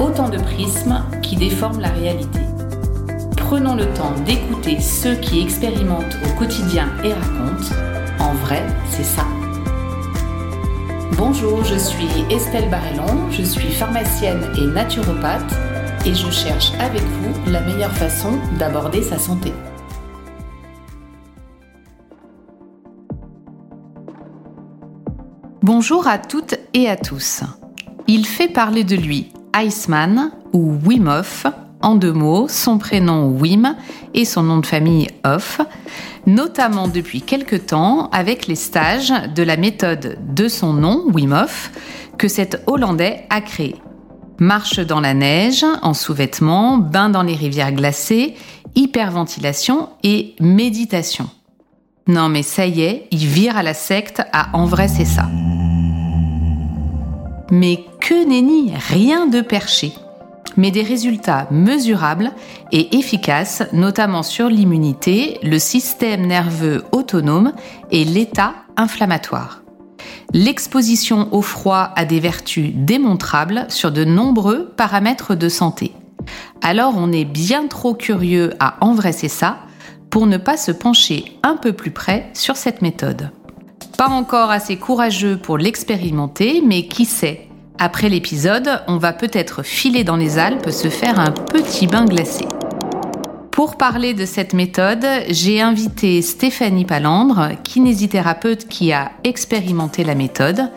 autant de prismes qui déforment la réalité. Prenons le temps d'écouter ceux qui expérimentent au quotidien et racontent. En vrai, c'est ça. Bonjour, je suis Estelle Barrellon, je suis pharmacienne et naturopathe et je cherche avec vous la meilleure façon d'aborder sa santé. Bonjour à toutes et à tous. Il fait parler de lui Iceman ou Wim en deux mots, son prénom Wim et son nom de famille Hof, notamment depuis quelque temps avec les stages de la méthode de son nom, Wim que cet Hollandais a créé. Marche dans la neige, en sous-vêtements, bain dans les rivières glacées, hyperventilation et méditation. Non mais ça y est, il vire à la secte à en vrai c'est ça. Mais que nenni, rien de perché, mais des résultats mesurables et efficaces, notamment sur l'immunité, le système nerveux autonome et l'état inflammatoire. L'exposition au froid a des vertus démontrables sur de nombreux paramètres de santé. Alors on est bien trop curieux à en vrai c'est ça pour ne pas se pencher un peu plus près sur cette méthode. Pas encore assez courageux pour l'expérimenter, mais qui sait? Après l'épisode, on va peut-être filer dans les Alpes se faire un petit bain glacé. Pour parler de cette méthode, j'ai invité Stéphanie Palandre, kinésithérapeute qui a expérimenté la méthode,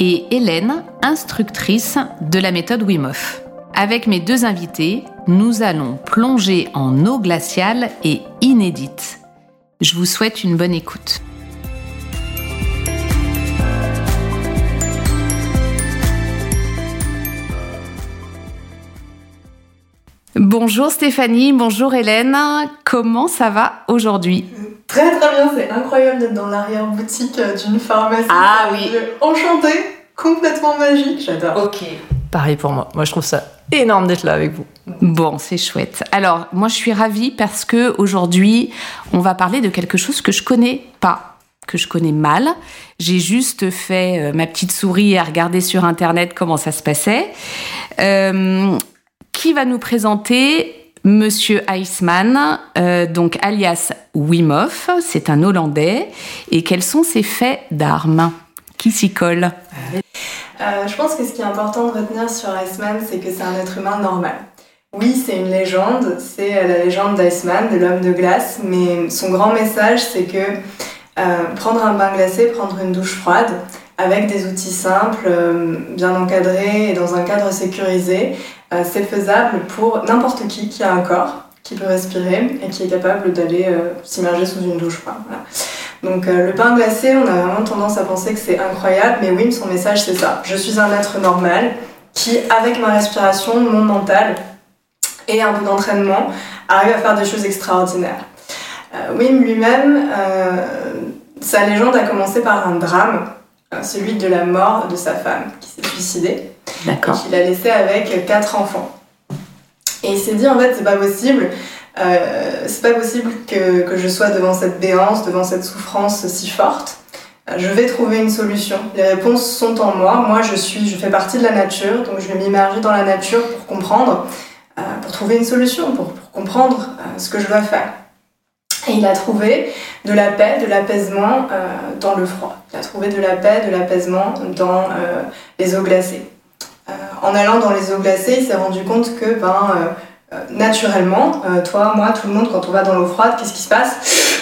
et Hélène, instructrice de la méthode Wim Hof. Avec mes deux invités, nous allons plonger en eau glaciale et inédite. Je vous souhaite une bonne écoute. Bonjour Stéphanie, bonjour Hélène, comment ça va aujourd'hui? Très très bien, c'est incroyable d'être dans l'arrière-boutique euh, d'une pharmacie. Ah oui. Enchantée, complètement magique, j'adore. Ok. Pareil pour moi. Moi, je trouve ça énorme d'être là avec vous. Bon, c'est chouette. Alors, moi, je suis ravie parce que aujourd'hui, on va parler de quelque chose que je connais pas, que je connais mal. J'ai juste fait euh, ma petite souris à regarder sur Internet comment ça se passait. Euh, qui va nous présenter Monsieur Iceman, euh, donc alias Wim Hof, c'est un Hollandais, et quels sont ses faits d'armes? Qui s'y colle? Euh, je pense que ce qui est important de retenir sur Iceman, c'est que c'est un être humain normal. Oui, c'est une légende, c'est euh, la légende d'Iceman, de l'homme de glace, mais son grand message, c'est que prendre un bain glacé, prendre une douche froide, avec des outils simples, bien encadrés et dans un cadre sécurisé, euh, c'est faisable pour n'importe qui qui a un corps, qui peut respirer et qui est capable d'aller euh, s'immerger sous une douche. Donc euh, le pain glacé, on a vraiment tendance à penser que c'est incroyable, mais oui, son message c'est ça. Je suis un être normal qui, avec ma respiration, mon mental et un peu d'entraînement, arrive à faire des choses extraordinaires. Wim lui-même, sa légende a commencé par un drame, celui de la mort de sa femme qui s'est suicidée D'accord. qu'il a laissé avec quatre enfants. Et il s'est dit en fait c'est pas possible, euh, c'est pas possible que, que je sois devant cette béance, devant cette souffrance si forte. Euh, Je vais trouver une solution. Les réponses sont en moi. Moi je suis, je fais partie de la nature, donc je vais m'immerger dans la nature pour comprendre, euh, pour trouver une solution, pour, comprendre ce que je dois faire. Et il a trouvé de la paix, de l'apaisement dans le froid. Il a trouvé de la paix, de l'apaisement dans les eaux glacées. Euh, en allant dans les eaux glacées, il s'est rendu compte que, ben, euh, euh, naturellement, toi, moi, tout le monde, quand on va dans l'eau froide, qu'est-ce qui se passe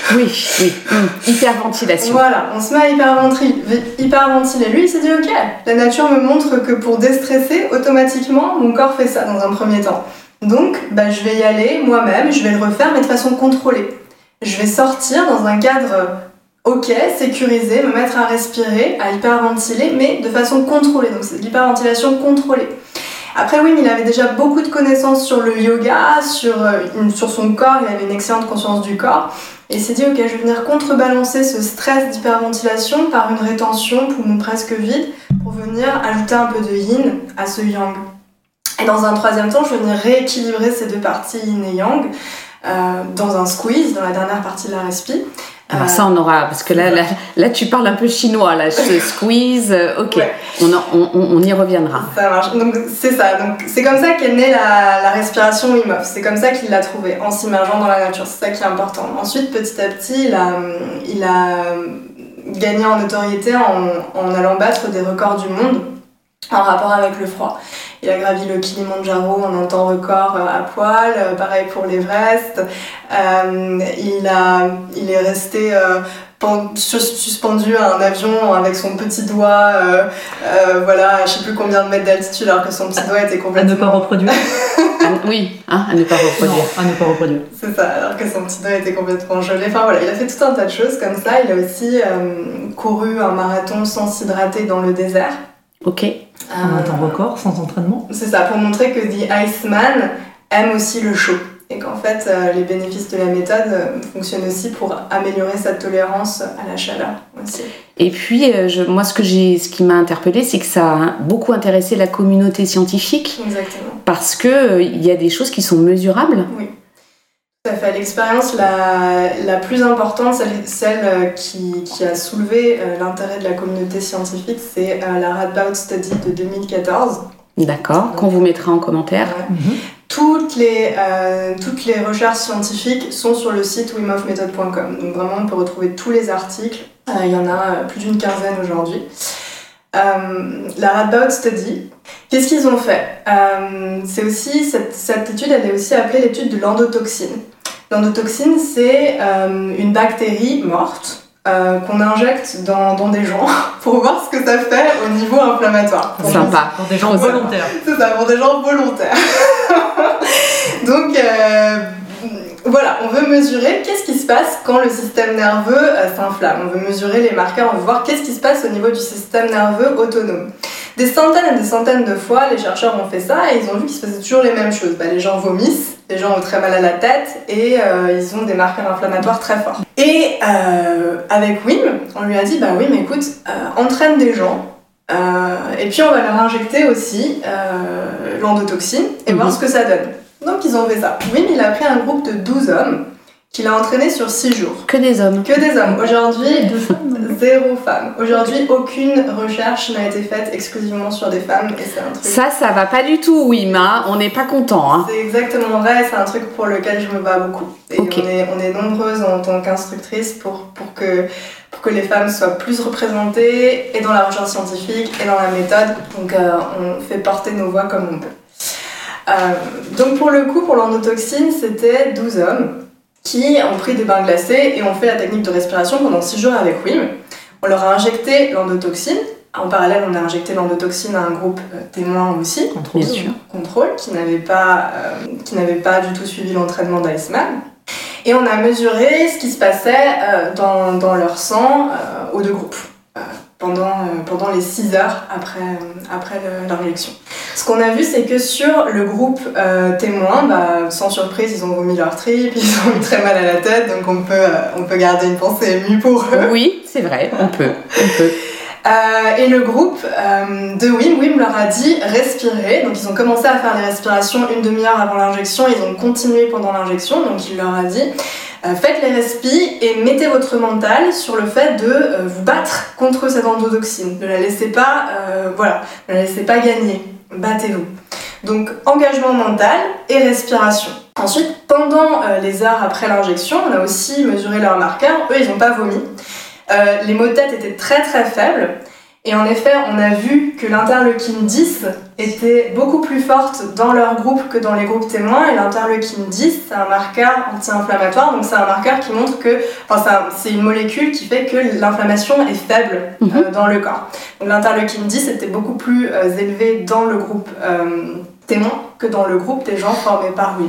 Oui, oui. Hum, Hyperventilation. Voilà, on se met à hyperventri- hyperventiler. Lui, il s'est dit, ok, la nature me montre que pour déstresser, automatiquement, mon corps fait ça dans un premier temps. Donc, bah, je vais y aller moi-même, je vais le refaire, mais de façon contrôlée. Je vais sortir dans un cadre ok, sécurisé, me mettre à respirer, à hyperventiler, mais de façon contrôlée. Donc, c'est de l'hyperventilation contrôlée. Après, oui, il avait déjà beaucoup de connaissances sur le yoga, sur, euh, sur son corps, il avait une excellente conscience du corps. Et il s'est dit, ok, je vais venir contrebalancer ce stress d'hyperventilation par une rétention, poumon presque vide, pour venir ajouter un peu de yin à ce yang. Et dans un troisième temps, je vais venir rééquilibrer ces deux parties yin et yang euh, dans un squeeze, dans la dernière partie de la respi. Alors Euh, ça, on aura, parce que là, là, là, tu parles un peu chinois, là, ce squeeze, euh, ok, Ouais. on, en- on, on- on y reviendra. Ça marche. Donc c'est ça. Donc c'est comme ça qu'est née la, la respiration Wim Hof. C'est comme ça qu'il l'a trouvé en s'immergeant dans la nature. C'est ça qui est important. Ensuite, petit à petit, il a, il a gagné en notoriété en, en allant battre des records du monde en rapport avec le froid. Il a gravi le Kilimandjaro en un temps record euh, à poil, euh, pareil pour l'Everest. Euh, il, a, il est resté euh, pen- sus- suspendu à un avion avec son petit doigt, euh, euh, voilà, à je sais plus combien de mètres d'altitude, alors que son petit doigt était À ne pas complètement. reproduire? Ah, oui, hein, à ne pas reproduire. Non, à ne pas reproduire. C'est ça, alors que son petit doigt était complètement gelé. Enfin voilà, il a fait tout un tas de choses comme ça. Il a aussi euh, couru un marathon sans s'hydrater dans le désert. Ok, En un Euh, temps record, sans entraînement. C'est ça, pour montrer que The Iceman aime aussi le chaud. Et qu'en fait, euh, les bénéfices de la méthode euh, fonctionnent aussi pour améliorer sa tolérance à la chaleur aussi. Et puis, euh, je, moi, ce, que j'ai, ce qui m'a interpellée, c'est que ça a beaucoup intéressé la communauté scientifique Exactement. parce que euh, il y a des choses qui sont mesurables. Tout à fait. L'expérience la, la plus importante, celle, celle euh, qui, qui a soulevé euh, l'intérêt de la communauté scientifique, c'est euh, la Radboud Study de 2014. D'accord, qu'on vous mettra en commentaire. Ouais. Mhm. Toutes les, euh, toutes les recherches scientifiques sont sur le site wimhofmethod.com. Donc vraiment, on peut retrouver tous les articles. Euh, il y en a plus d'une quinzaine aujourd'hui. Euh, la Radboud Study, qu'est-ce qu'ils ont fait? Euh, C'est aussi cette, cette étude, elle est aussi appelée l'étude de l'endotoxine. L'endotoxine, c'est euh, une bactérie morte euh, qu'on injecte dans, dans des gens pour voir ce que ça fait au niveau inflammatoire. Pour Sympa. Pour des gens volontaires. c'est ça, pour des gens volontaires. Donc euh, voilà, on veut mesurer qu'est-ce qui se passe quand le système nerveux euh, s'inflamme. On veut mesurer les marqueurs, on veut voir qu'est-ce qui se passe au niveau du système nerveux autonome. Des centaines et des centaines de fois, les chercheurs ont fait ça et ils ont vu qu'il se passait toujours les mêmes choses. Bah, les gens vomissent, les gens ont très mal à la tête et euh, ils ont des marqueurs inflammatoires très forts. Et euh, avec Wim, on lui a dit bah Wim, écoute, euh, entraîne des gens et puis on va leur injecter aussi l'endotoxine et voir Mhm. ce que ça donne. Donc ils ont fait ça. Wim, il a pris un groupe de 12 hommes qu'il a entraîné sur 6 jours. Que des hommes. Que des hommes. Aujourd'hui, non zéro femme. Aujourd'hui, aucune recherche n'a été faite exclusivement sur des femmes et c'est un truc. Ça, ça va pas du tout, oui, ma. On n'est pas content. Hein. C'est exactement vrai, c'est un truc pour lequel je me bats beaucoup. Et on, est, on est nombreuses en tant qu'instructrices pour, pour, que, pour que les femmes soient plus représentées et dans la recherche scientifique et dans la méthode. Donc euh, on fait porter nos voix comme on peut. Euh, donc pour le coup, pour l'endotoxine, c'était 12 hommes qui ont pris des bains glacés et ont fait la technique de respiration pendant 6 jours avec Wim. On leur a injecté l'endotoxine. En parallèle, on a injecté l'endotoxine à un groupe euh, témoin aussi Contrôle. Bien sûr. contrôle qui n'avait pas, euh, qui n'avait pas du tout suivi l'entraînement d'Iceman. Et on a mesuré ce qui se passait euh, dans, dans leur sang euh, aux deux groupes pendant, euh, pendant les 6 heures après, euh, après. Ce qu'on a vu, c'est que sur le groupe euh, témoin, bah, sans surprise, ils ont vomi leur trip, ils ont eu très mal à la tête, donc on peut, euh, on peut garder une pensée émue pour eux. Oui, c'est vrai, on peut. On peut. Euh, et le groupe de Wim, Wim leur a dit respirer. Donc ils ont commencé à faire les respirations une demi-heure avant l'injection, ils ont continué pendant l'injection. Donc il leur a dit faites les respis et mettez votre mental sur le fait de euh, vous battre contre cette endotoxine. Ne la laissez pas, euh, voilà, ne la laissez pas gagner. Battez-vous. Donc engagement mental et respiration. Ensuite, pendant euh, les heures après l'injection, on a aussi mesuré leurs marqueurs. Eux, ils n'ont pas vomi. Euh, les maux de tête étaient très très faibles. Et en effet, on a vu que l'interleukine 10 était beaucoup plus forte dans leur groupe que dans les groupes témoins. Et l'interleukine 10, c'est un marqueur anti-inflammatoire. Donc c'est un marqueur qui montre que, enfin c'est un- c'est une molécule qui fait que l'inflammation est faible euh, dans le corps. Donc l'interleukine 10 était beaucoup plus euh, élevée dans le groupe euh, témoin que dans le groupe des gens formés par Wim.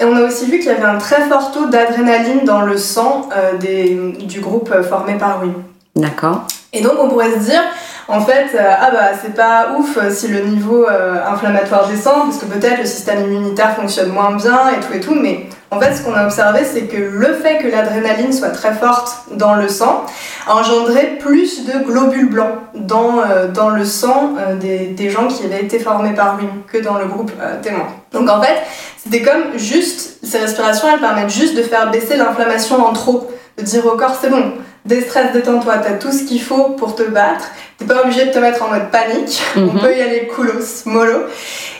Et on a aussi vu qu'il y avait un très fort taux d'adrénaline dans le sang euh, des- du groupe euh, formé par Wim. D'accord. Et donc on pourrait se dire, en fait, euh, ah bah c'est pas ouf euh, si le niveau euh, inflammatoire descend, parce que peut-être le système immunitaire fonctionne moins bien et tout et tout, mais en fait, ce qu'on a observé, c'est que le fait que l'adrénaline soit très forte dans le sang a engendré plus de globules blancs dans, dans le sang des, des gens qui avaient été formés par lui que dans le groupe témoin. Donc en fait, c'était comme juste, ces respirations, elles permettent juste de faire baisser l'inflammation en trop, de dire au corps, c'est bon, déstresse, détends-toi, t'as tout ce qu'il faut pour te battre, t'es pas obligé de te mettre en mode panique, on Mhm. peut y aller coolos, mollo.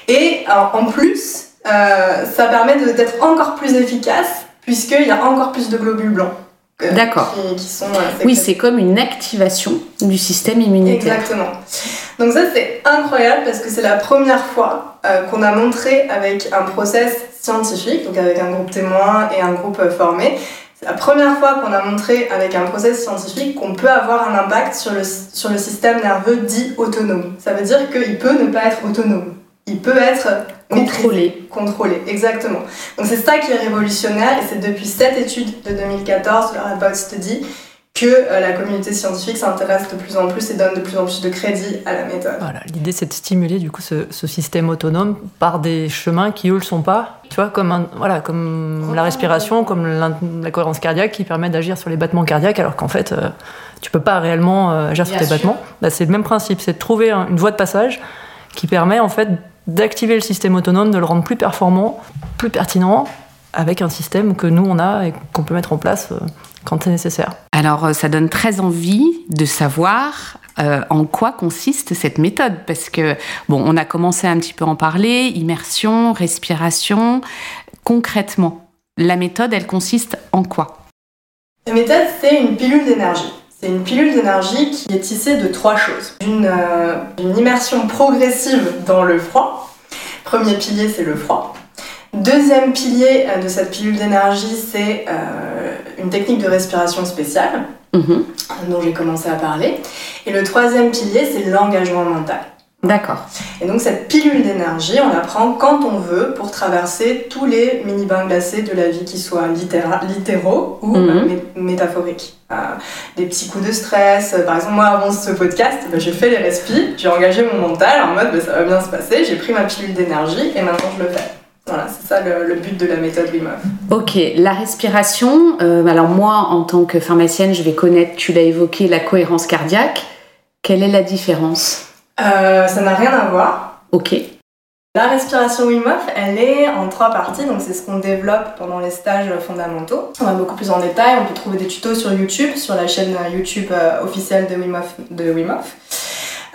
Et alors, en plus, euh, ça permet de- d'être encore plus efficace, puisqu'il y a encore plus de globules blancs. euh, D'accord. Qui, qui sont, euh, Oui, c'est comme une activation du système immunitaire. Exactement. Donc ça c'est incroyable parce que c'est la première fois euh, qu'on a montré avec un process scientifique, donc avec un groupe témoin et un groupe formé, c'est la première fois qu'on a montré avec un process scientifique qu'on peut avoir un impact sur le, sur le système nerveux dit autonome. Ça veut dire qu'il peut ne pas être autonome. Il peut être Contrôlé. Contrôlé, exactement. Donc c'est ça qui est révolutionnaire et c'est depuis cette étude de 2014, le Radboud Study, que euh, la communauté scientifique s'intéresse de plus en plus et donne de plus en plus de crédit à la méthode. Voilà, l'idée c'est de stimuler du coup ce, ce système autonome par des chemins qui eux le sont pas. Tu vois, comme un, voilà, comme la respiration, comme la cohérence cardiaque qui permet d'agir sur les battements cardiaques, alors qu'en fait euh, tu peux pas réellement euh, agir sur Bien tes sûr. battements. Bah, c'est le même principe, c'est de trouver un- une voie de passage qui permet en fait d'activer le système autonome, de le rendre plus performant, plus pertinent, avec un système que nous on a et qu'on peut mettre en place euh, quand c'est nécessaire. Alors, euh, ça donne très envie de savoir euh, en quoi consiste cette méthode, parce que, bon, on a commencé un petit peu à en parler, immersion, respiration. Concrètement, la méthode, elle consiste en quoi? La méthode, c'est une pilule d'énergie. C'est une pilule d'énergie qui est tissée de trois choses. Une, euh, une immersion progressive dans le froid. Premier pilier, c'est le froid. Deuxième pilier euh, de cette pilule d'énergie, c'est euh, une technique de respiration spéciale. Mhm. dont j'ai commencé à parler. Et le troisième pilier, c'est l'engagement mental. D'accord. Et donc cette pilule d'énergie, on la prend quand on veut pour traverser tous les mini-bains glacés de la vie, qui soient littéra- littéraux ou Mhm. euh, mé- métaphoriques. Euh, des petits coups de stress. Par exemple, moi, avant ce podcast, bah, j'ai fait les respis, j'ai engagé mon mental en mode bah, ça va bien se passer, j'ai pris ma pilule d'énergie et maintenant je le fais. Voilà, c'est ça le, le but de la méthode Wim Hof. Ok, la respiration, euh, alors moi, en tant que pharmacienne, je vais connaître, tu l'as évoqué, la cohérence cardiaque. Quelle est la différence? Euh, ça n'a rien à voir. Ok. La respiration Wim Hof, elle est en trois parties, donc c'est ce qu'on développe pendant les stages fondamentaux. On va beaucoup plus en détail, on peut trouver des tutos sur YouTube, sur la chaîne YouTube euh, officielle de Wim Hof. De Wim Hof.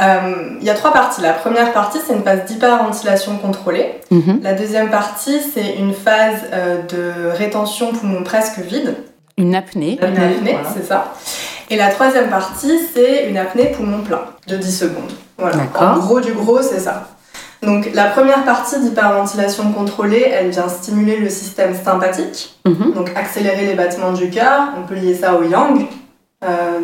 Euh, Il y a trois parties. La première partie, c'est une phase d'hyperventilation contrôlée. Mhm. La deuxième partie, c'est une phase euh, de rétention poumon presque vide. Une apnée. Une apnée, voilà. c'est ça. Et la troisième partie, c'est une apnée poumon plein de 10 secondes. Voilà. D'accord. En gros du gros, c'est ça. Donc la première partie d'hyperventilation contrôlée, elle vient stimuler le système sympathique, Mhm. donc accélérer les battements du cœur. On peut lier ça au yang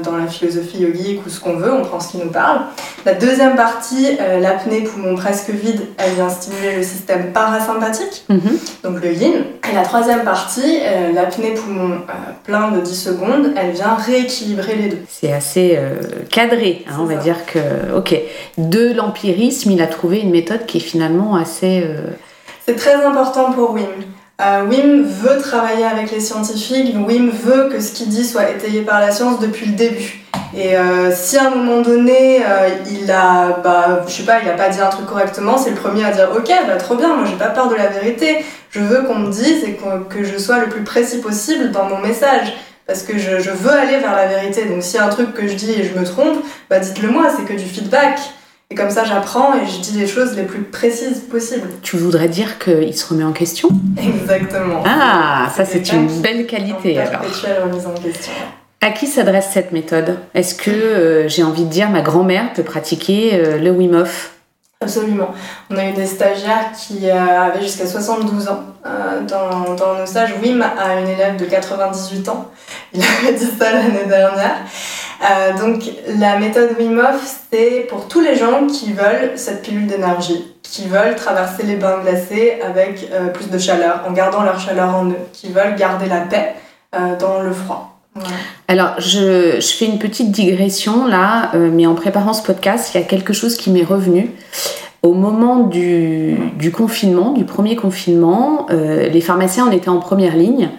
dans la philosophie yogique ou ce qu'on veut, on prend ce qui nous parle. La deuxième partie, euh, l'apnée poumon presque vide, elle vient stimuler le système parasympathique Mhm. donc le yin. Et la troisième partie, euh, l'apnée poumon euh, plein de 10 secondes, elle vient rééquilibrer les deux. C'est assez euh, cadré, hein, on va ça. dire que, ok, de l'empirisme, il a trouvé une méthode qui est finalement assez... euh, C'est très important pour Wim. Euh, Wim veut travailler avec les scientifiques, Wim veut que ce qu'il dit soit étayé par la science depuis le début. Et euh, si à un moment donné, euh, il a, bah, je sais pas, il a pas dit un truc correctement, c'est le premier à dire ok, bah trop bien, moi j'ai pas peur de la vérité. Je veux qu'on me dise et que je sois le plus précis possible dans mon message. Parce que je, je veux aller vers la vérité. Donc s'il y a un truc que je dis et je me trompe, bah dites-le moi, c'est que du feedback. Et comme ça j'apprends et je dis les choses les plus précises possibles. Tu voudrais dire qu'il se remet en question? Exactement. Ah, ça c'est une belle qualité En alors. remise en question. À qui s'adresse cette méthode? Est-ce que, euh, j'ai envie de dire, ma grand-mère peut pratiquer euh, le Wim Hof? Absolument. On a eu des stagiaires qui euh, avaient jusqu'à 72 ans dans, dans nos stages. Wim a une élève de 98 ans. Il avait dit ça l'année dernière. Euh, donc la méthode Wim Hof, c'est pour tous les gens qui veulent cette pilule d'énergie, qui veulent traverser les bains glacés avec euh, plus de chaleur, en gardant leur chaleur en eux, qui veulent garder la paix euh, dans le froid. Alors, je, je, fais une petite digression là, mais en préparant ce podcast, il y a quelque chose qui m'est revenu. Au moment du, confinement, du premier confinement, les pharmaciens en étaient en première ligne.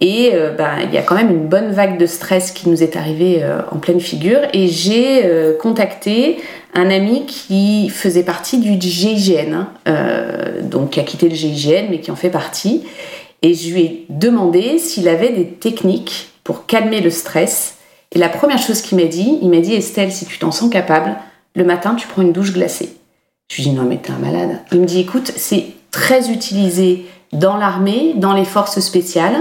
Et euh, ben, il y a quand même une bonne vague de stress qui nous est arrivée euh, en pleine figure. Et j'ai euh, contacté un ami qui faisait partie du GIGN, hein, donc qui a quitté le GIGN, mais qui en fait partie. Et je lui ai demandé s'il avait des techniques pour calmer le stress. Et la première chose qu'il m'a dit, il m'a dit Estelle, si tu t'en sens capable, le matin, tu prends une douche glacée. Je lui dit non, mais t'es un malade. Il me dit écoute, c'est très utilisé dans l'armée, dans les forces spéciales.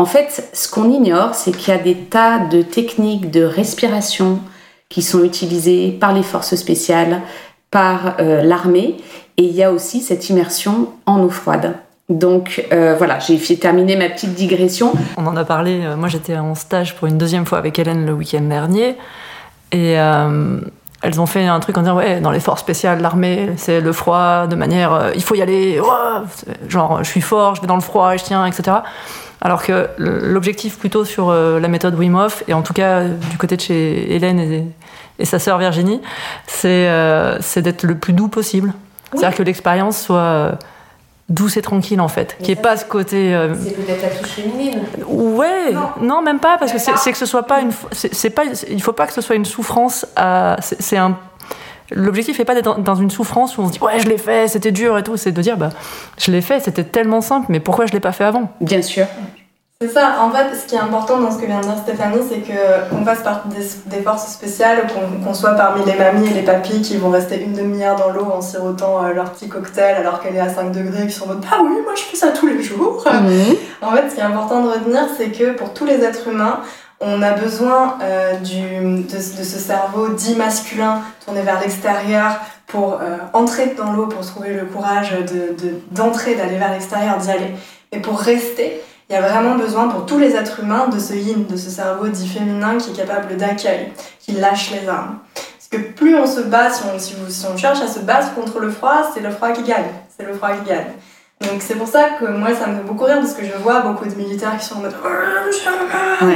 En fait, ce qu'on ignore, c'est qu'il y a des tas de techniques de respiration qui sont utilisées par les forces spéciales, par euh, l'armée, et il y a aussi cette immersion en eau froide. Donc euh, voilà, j'ai terminé ma petite digression. On en a parlé, euh, moi j'étais en stage pour une deuxième fois avec Hélène le week-end dernier, et elles ont fait un truc en disant ouais dans les forces spéciales l'armée c'est le froid de manière il faut y aller genre je suis fort je vais dans le froid je tiens etc alors que l'objectif plutôt sur euh, la méthode Wim Hof, et en tout cas du côté de chez Hélène et, sa sœur Virginie, euh, c'est d'être le plus doux possible. C'est-à-dire que l'expérience soit euh, douce et tranquille en fait, qui est pas ce côté. C'est peut-être la touche féminine. Ouais, non. même pas parce que c'est que ce soit pas une. C'est pas. Il faut pas que ce soit une souffrance. C'est un. L'objectif n'est pas d'être dans une souffrance où on se dit ouais je l'ai fait, c'était dur et tout. C'est de dire bah je l'ai fait, c'était tellement simple, mais pourquoi je l'ai pas fait avant? Bien sûr. C'est ça, en fait, ce qui est important dans ce que vient de dire Stéphanie, c'est qu'on fasse partie des, forces spéciales, qu'on soit parmi les mamies et les papis qui vont rester une demi-heure dans l'eau en sirotant euh, leur petit cocktail alors qu'elle est à 5 degrés, qui sont en mode Ah oui, moi je fais ça tous les jours. Mhm. En fait, ce qui est important de retenir, c'est que pour tous les êtres humains, on a besoin euh, du, de, ce cerveau dit masculin tourné vers l'extérieur pour euh, entrer dans l'eau, pour trouver le courage d'entrer, de, d'aller vers l'extérieur, d'y aller. Et pour rester, il y a vraiment besoin pour tous les êtres humains de ce yin, de ce cerveau dit féminin qui est capable d'accueil, qui lâche les armes. Parce que plus on se bat, si on, si, on cherche à se battre contre le froid, c'est le froid qui gagne. C'est le froid qui gagne. Donc c'est pour ça que moi ça me fait beaucoup rire parce que je vois beaucoup de militaires qui sont en mode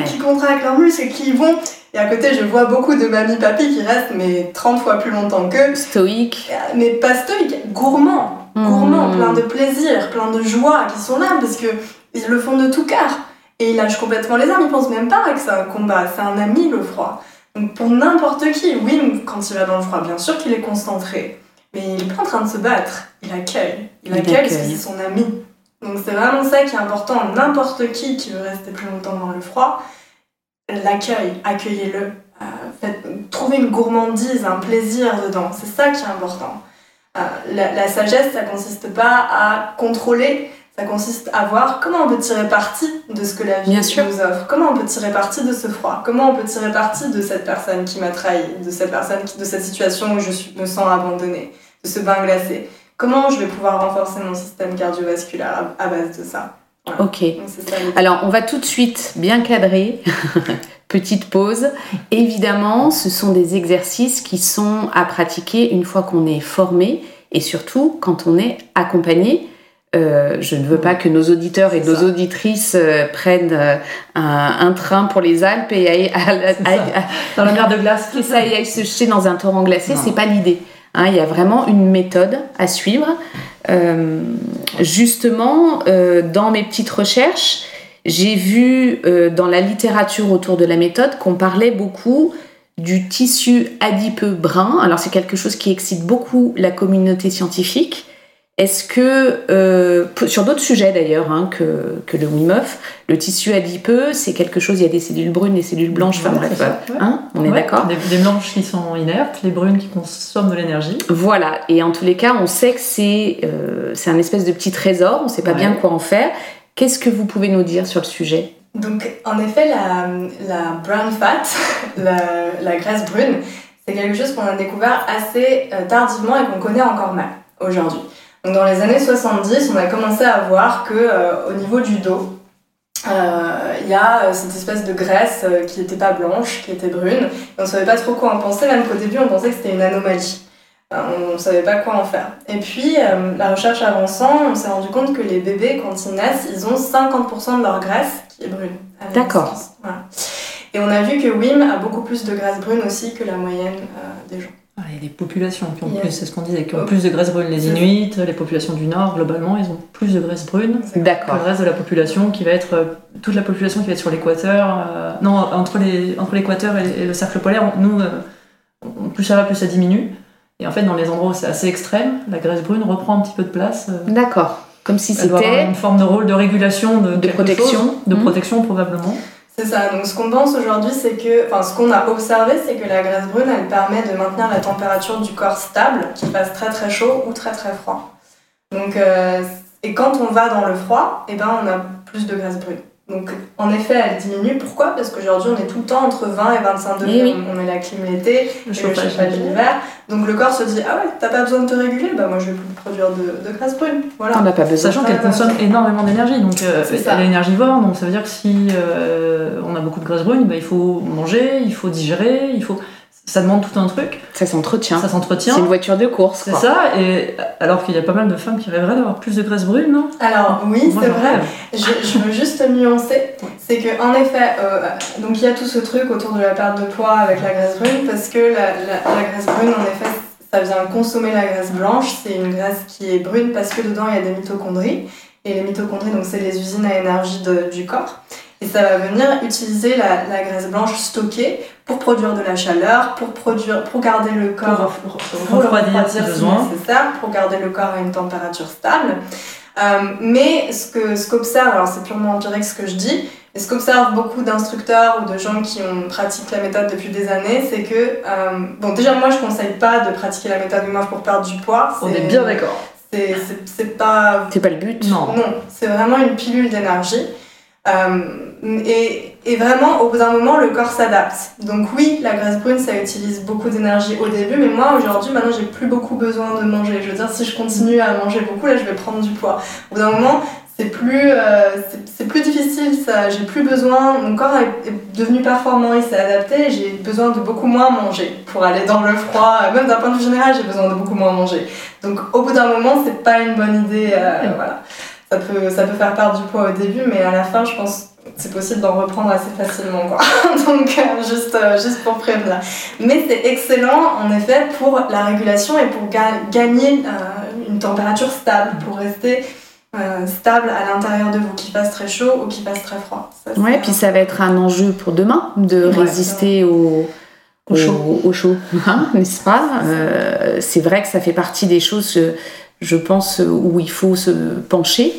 qui contractent leurs muscles et qui vont et à côté je vois beaucoup de mamies papis qui restent mais 30 fois plus longtemps qu'eux. Stoïques. Mais pas stoïques, gourmands, gourmands, mmh. plein de plaisir, plein de joie qui sont là parce que ils le font de tout cœur. Et ils lâchent complètement les armes, ils pensent même pas que c'est un combat, c'est un ami le froid. Donc pour n'importe qui, oui, quand il va dans le froid, bien sûr qu'il est concentré, mais il est pas en train de se battre, il accueille. Il, accueille, parce que c'est son ami. Donc c'est vraiment ça qui est important. N'importe qui qui veut rester plus longtemps dans le froid, l'accueille, accueillez-le. Euh, trouvez une gourmandise, un plaisir dedans. C'est ça qui est important. Euh, la, la, sagesse, ça consiste pas à contrôler, ça consiste à voir comment on peut tirer parti de ce que la vie nous offre, comment on peut tirer parti de ce froid, comment on peut tirer parti de cette personne qui m'a trahi, de cette personne, de cette situation où je me sens abandonnée, ce bain glacé. Comment je vais pouvoir renforcer mon système cardiovasculaire à, base de ça? Ok. Alors, on va tout de suite bien cadrer. Petite pause. Évidemment, ce sont des exercices qui sont à pratiquer une fois qu'on est formé et surtout quand on est accompagné euh, je ne veux pas que nos auditeurs et nos auditrices euh, prennent euh, un, train pour les Alpes et aillent, dans la mer de glace, et ça et aillent se jeter dans un torrent glacé. C'est pas l'idée. Hein. il y a vraiment une méthode à suivre. justement, dans mes petites recherches, j'ai vu dans la littérature autour de la méthode qu'on parlait beaucoup du tissu adipeux brun. Alors c'est quelque chose qui excite beaucoup la communauté scientifique. Est-ce que, euh, sur d'autres sujets d'ailleurs hein, que, que, le Wim Hof, le tissu adipeux, c'est quelque chose, il y a des cellules brunes, des cellules blanches, enfin bref, hein, on est d'accord des, blanches qui sont inertes, les brunes qui consomment de l'énergie. Voilà, et en tous les cas, on sait que c'est euh, un espèce de petit trésor, on ne sait pas bien quoi en faire. Qu'est-ce que vous pouvez nous dire sur le sujet? Donc, en effet, la, la brown fat, la, la graisse brune, c'est quelque chose qu'on a découvert assez euh, tardivement et qu'on connaît encore mal aujourd'hui. Donc dans les années 70, on a commencé à voir que euh, au niveau du dos, euh, il y a euh, cette espèce de graisse qui n'était pas blanche, qui était brune. Et on ne savait pas trop quoi en penser, même qu'au début on pensait que c'était une anomalie. on ne savait pas quoi en faire. Et puis, la recherche avançant, on s'est rendu compte que les bébés, quand ils naissent, ils ont 50% de leur graisse qui est brune. D'accord. Voilà. Et on a vu que WIM a beaucoup plus de graisse brune aussi que la moyenne des gens. Ah, il y a des populations qui ont Yeah. plus, c'est ce qu'on disait, qui ont Oh. plus de graisse brune. Les Inuits, les populations du Nord, globalement, ils ont plus de graisse brune que le reste de la population qui va être euh, toute la population qui va être sur l'équateur. euh, non, entre les entre l'équateur et, et le cercle polaire, nous, euh, plus ça va, plus ça diminue. Et en fait, dans les endroits où c'est assez extrême, la graisse brune reprend un petit peu de place. euh, D'accord. Comme si c'était. une forme de rôle de régulation de, protection. chose, de Mhm. protection probablement. C'est ça, donc ce qu'on pense aujourd'hui, c'est que, enfin ce qu'on a observé, c'est que la graisse brune, elle permet de maintenir la température du corps stable, qu'il fasse très très chaud ou très très froid. Donc, euh, et quand on va dans le froid, eh ben, on a plus de graisse brune. Donc en effet, elle diminue. Pourquoi? Parce qu'aujourd'hui, on est tout le temps entre 20 et 25 degrés. Eh oui. On met la clim l'été, Le et le chauffage. l'hiver. Donc le corps se dit Ah ouais, t'as pas besoin de te réguler Bah moi je vais plus produire de, de graisse brune. Voilà. On n'a pas besoin. Sachant qu'elle consomme énormément d'énergie, donc euh, elle est énergivore, donc ça veut dire que si euh, on a beaucoup de graisse brune, bah, il faut manger, il faut digérer, il faut, ça demande tout un truc, Ça s'entretient. ça s'entretient. C'est une voiture de course. C'est ça, et alors qu'il y a pas mal de femmes qui rêveraient d'avoir plus de graisse brune, non? Alors oui, c'est vrai. Je, je veux juste nuancer, c'est que en effet, euh, donc il y a tout ce truc autour de la perte de poids avec la graisse brune, parce que la, la- la graisse brune, en effet, ça vient consommer la graisse blanche. C'est une graisse qui est brune parce que dedans il y a des mitochondries, et les mitochondries, donc c'est les usines à énergie de- du corps. Et ça va venir utiliser la, la graisse blanche stockée pour produire de la chaleur, pour produire, pour garder le corps Pour pour le refroidir si besoin. nécessaire, pour garder le corps à une température stable. Euh, mais ce que ce qu'observe, alors c'est purement empirique ce que je dis, et ce qu'observent beaucoup d'instructeurs ou de gens qui ont pratiqué la méthode depuis des années, c'est que, euh, bon déjà moi je conseille pas de pratiquer la méthode Hof pour perdre du poids. On est bien d'accord. C'est c'est- c'est pas C'est pas le but. Non. non, c'est vraiment une pilule d'énergie. Euh, et, et vraiment, au bout d'un moment, le corps s'adapte. Donc oui, la graisse brune, ça utilise beaucoup d'énergie au début, mais moi, aujourd'hui, maintenant, j'ai plus beaucoup besoin de manger. Je veux dire, si je continue à manger beaucoup, là, je vais prendre du poids. Au bout d'un moment, c'est plus, euh, c'est- plus difficile, ça. J'ai plus besoin, mon corps est devenu performant, il s'est adapté, j'ai besoin de beaucoup moins manger pour aller dans le froid. Même d'un point de vue général, j'ai besoin de beaucoup moins manger. Donc au bout d'un moment, c'est pas une bonne idée. euh, voilà. Ça peut, ça peut faire perdre du poids au début, mais à la fin, je pense c'est possible d'en reprendre assez facilement. Quoi. Donc, euh, juste, euh, juste pour prévenir. Mais c'est excellent, en effet, pour la régulation et pour ga- gagner euh, une température stable, pour rester stable à l'intérieur de vous, qu'il fasse très chaud ou qu'il fasse très froid. Ça, Ouais, puis ça va être un enjeu pour demain de Ouais, résister au, Au chaud. au chaud, hein, n'est-ce pas? C'est vrai que ça fait partie des choses, je pense, où il faut se pencher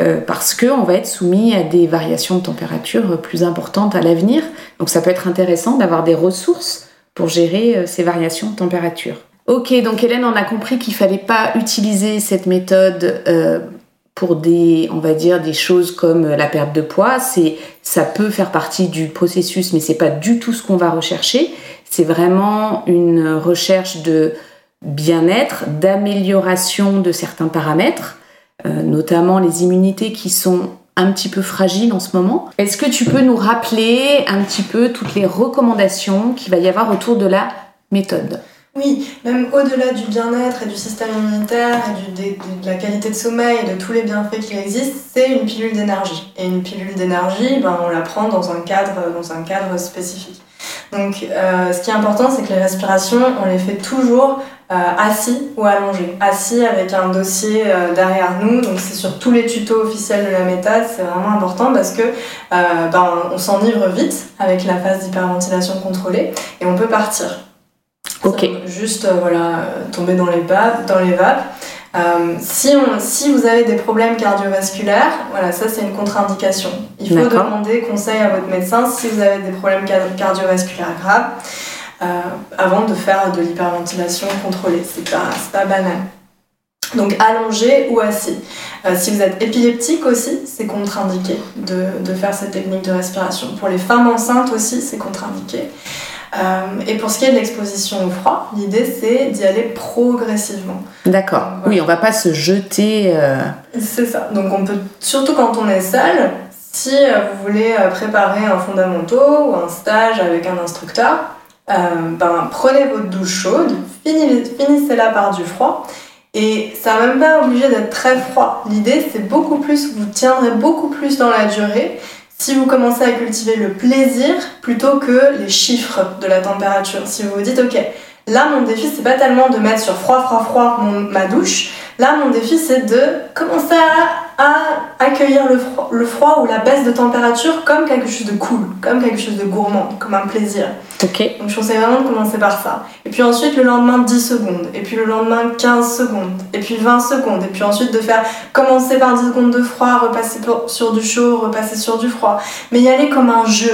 euh, parce qu'on va être soumis à des variations de température plus importantes à l'avenir. Donc ça peut être intéressant d'avoir des ressources pour gérer euh, ces variations de température. Ok, donc Hélène, on a compris qu'il fallait pas utiliser cette méthode euh, pour des, on va dire, des choses comme la perte de poids. C'est, ça peut faire partie du processus, mais c'est pas du tout ce qu'on va rechercher. C'est vraiment une recherche de bien-être, d'amélioration de certains paramètres, euh, notamment les immunités qui sont un petit peu fragiles en ce moment. Est-ce que tu peux nous rappeler un petit peu toutes les recommandations qu'il va y avoir autour de la méthode? Oui, même au-delà du bien-être et du système immunitaire et de la qualité de sommeil et de tous les bienfaits qui existent, c'est une pilule d'énergie. Et une pilule d'énergie, ben, on la prend dans un cadre spécifique. Donc, euh, ce qui est important, c'est que les respirations, on les fait toujours euh, assis ou allongés. Assis avec un dossier euh, derrière nous, donc c'est sur tous les tutos officiels de la méthode, c'est vraiment important parce que ben, on s'enivre vite avec la phase d'hyperventilation contrôlée et on peut partir. Ok. Juste voilà, tomber dans les vapes. Dans les vapes. Euh, si, on, si vous avez des problèmes cardiovasculaires, voilà, ça c'est une contre-indication. Il faut demander conseil à votre médecin si vous avez des problèmes car- cardiovasculaires graves euh, avant de faire de l'hyperventilation contrôlée. C'est pas, pas banal. Donc allongé ou assis. Euh, si vous êtes épileptique aussi, c'est contre-indiqué de, de faire cette technique de respiration. Pour les femmes enceintes aussi, c'est contre-indiqué. Euh, et pour ce qui est de l'exposition au froid, l'idée c'est d'y aller progressivement. D'accord. Voilà. Oui, on va pas se jeter. euh, C'est ça. Donc on peut, surtout quand on est seul, si euh, vous voulez euh, préparer un fondamentaux ou un stage avec un instructeur, euh, ben, prenez votre douche chaude, fini- finissez-la par du froid. Et ça n'est même pas obligé d'être très froid. L'idée, c'est beaucoup plus, vous tiendrez beaucoup plus dans la durée si vous commencez à cultiver le plaisir plutôt que les chiffres de la température. Si vous vous dites, ok, là mon défi c'est pas tellement de mettre sur froid, froid, froid ma douche, là mon défi c'est de commencer à, à accueillir le froid, le froid ou la baisse de température comme quelque chose de cool, comme quelque chose de gourmand, comme un plaisir. Ok. Donc je conseille vraiment de commencer par ça. Et puis ensuite le lendemain 10 secondes, et puis le lendemain 15 secondes, et puis 20 secondes, et puis ensuite de faire commencer par 10 secondes de froid, repasser sur du chaud, repasser sur du froid. Mais y aller comme un jeu,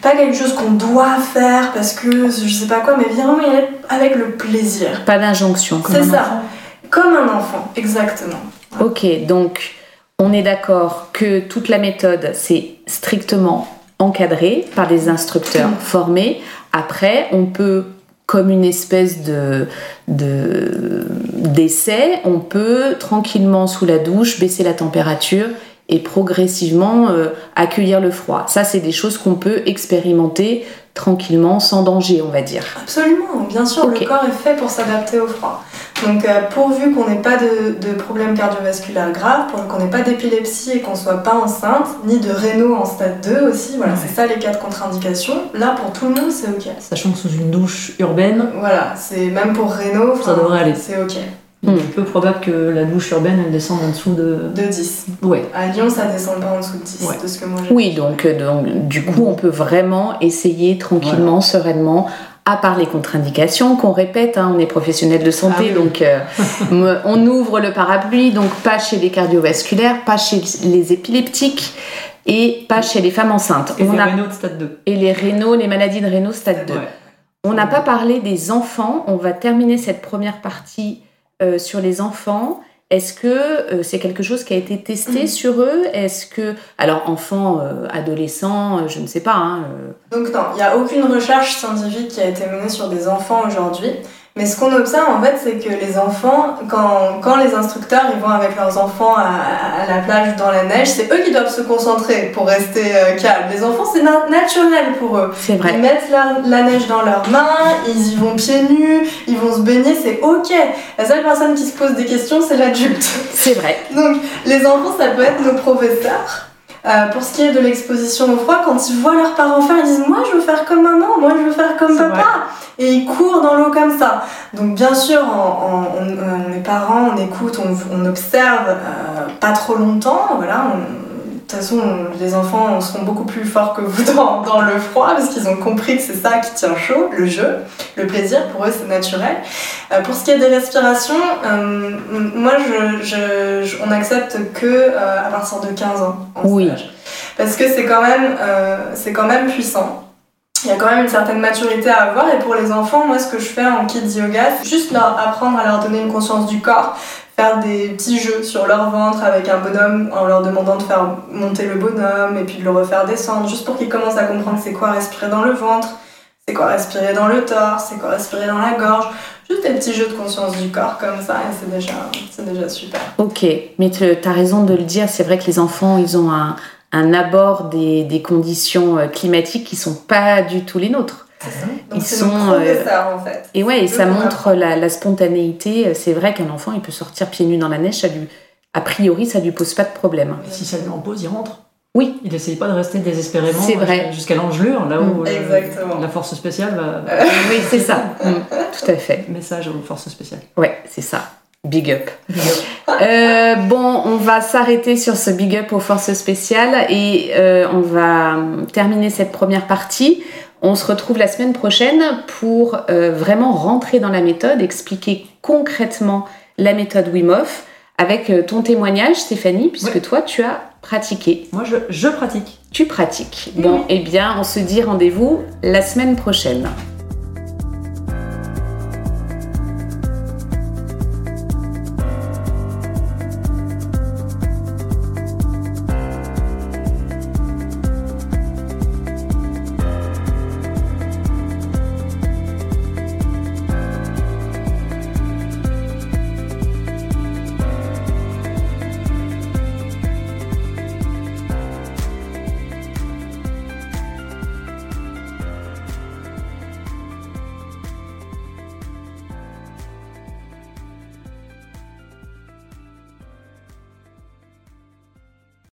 pas quelque chose qu'on doit faire parce que je sais pas quoi, mais vraiment y aller avec le plaisir. Pas d'injonction. C'est ça. Comme un enfant, exactement. Ok, donc on est d'accord que toute la méthode, c'est strictement encadré par des instructeurs formés. Après, on peut, comme une espèce de d'essai, on peut tranquillement sous la douche baisser la température et progressivement euh, accueillir le froid. Ça, c'est des choses qu'on peut expérimenter tranquillement, sans danger, on va dire. Absolument, bien sûr, le corps est fait pour s'adapter au froid. Donc euh, pourvu qu'on n'ait pas de, de problèmes cardiovasculaires graves, pourvu qu'on n'ait pas d'épilepsie et qu'on soit pas enceinte, ni de rénaux en stade 2 aussi, voilà, c'est ça les cas de contre-indication. Là pour tout le monde c'est ok. Sachant que sous une douche urbaine, voilà, c'est même pour rénaux, ça devrait aller. C'est ok. Il est peu probable que la douche urbaine elle descende en dessous de... De 10. Ouais. À Lyon, ça descend pas en dessous de 10, de ce que moi Oui, donc, euh, donc du coup, on peut vraiment essayer tranquillement, sereinement, à part les contre-indications qu'on répète, hein, on est professionnel de santé, Ah donc euh, on ouvre le parapluie, donc pas chez les cardiovasculaires, pas chez les épileptiques et pas chez les femmes enceintes. Et on les a... rénaux de stade 2. Et les rénaux, les maladies de rénaux stade 2. Ouais. On n'a pas parlé des enfants, on va terminer cette première partie euh, sur les enfants. Est-ce que euh, c'est quelque chose qui a été testé Mhm. sur eux? Est-ce que alors enfants, euh, adolescents, je ne sais pas. Hein, Donc non, il n'y a aucune recherche scientifique qui a été menée sur des enfants aujourd'hui. Mais ce qu'on observe en fait, c'est que les enfants, quand, quand les instructeurs ils vont avec leurs enfants à, à la plage dans la neige, c'est eux qui doivent se concentrer pour rester euh, calmes. Les enfants, c'est na- naturel pour eux. c'est Ils vrai. mettent la, la neige dans leurs mains, ils y vont pieds nus, ils vont se baigner, c'est ok. La seule personne qui se pose des questions, c'est l'adulte. C'est vrai. Donc, les enfants, ça peut être nos professeurs. Euh, pour ce qui est de l'exposition au froid, quand ils voient leurs parents faire, ils disent Moi, je veux faire comme maman, moi, je veux faire comme papa. Et ils courent dans l'eau comme ça. Donc, bien sûr, on, on est parents, on écoute, on, on observe euh, pas trop longtemps. Voilà, on- toute façon, les enfants seront beaucoup plus forts que vous dans, dans le froid parce qu'ils ont compris que c'est ça qui tient chaud, le jeu, le plaisir. Pour eux, c'est naturel. Euh, pour ce qui est des respirations, euh, moi, je, je- je- on accepte que euh, à partir de 15 ans en Oui. stage. Parce que c'est quand, même, c'est quand même puissant. Il y a quand même une certaine maturité à avoir. Et pour les enfants, moi, ce que je fais en kids yoga, c'est juste leur apprendre à leur donner une conscience du corps. Faire des petits jeux sur leur ventre avec un bonhomme en leur demandant de faire monter le bonhomme et puis de le refaire descendre, juste pour qu'ils commencent à comprendre c'est quoi respirer dans le ventre, c'est quoi respirer dans le torse, c'est quoi respirer dans la gorge. Juste des petits jeux de conscience du corps comme ça et c'est déjà, c'est déjà super. Ok, mais tu as raison de le dire. C'est vrai que les enfants, ils ont un, un abord des, des conditions euh, climatiques qui sont pas du tout les nôtres. Donc Ils c'est sont, nos professeurs en fait. Et ouais, et ça montre la, la spontanéité. C'est vrai qu'un enfant, il peut sortir pieds nus dans la neige. Ça lui, a priori, ça lui pose pas de problème. Et si ça lui en pose, il rentre. Oui. Il essaye pas de rester désespérément C'est vrai. jusqu'à l'engelure, là où le- Exactement. la force spéciale va. oui, c'est ça. Mm, tout à fait. Message aux forces spéciales. Ouais, c'est ça. Big up. Euh, bon, on va s'arrêter sur ce big up aux forces spéciales et euh, on va terminer cette première partie. On se retrouve la semaine prochaine pour euh, vraiment rentrer dans la méthode, expliquer concrètement la méthode Wim Hof avec euh, ton témoignage, Stéphanie, puisque Ouais. toi, tu as pratiqué. Moi, je, je pratique. Tu pratiques. Bon, eh bien, on se dit rendez-vous la semaine prochaine.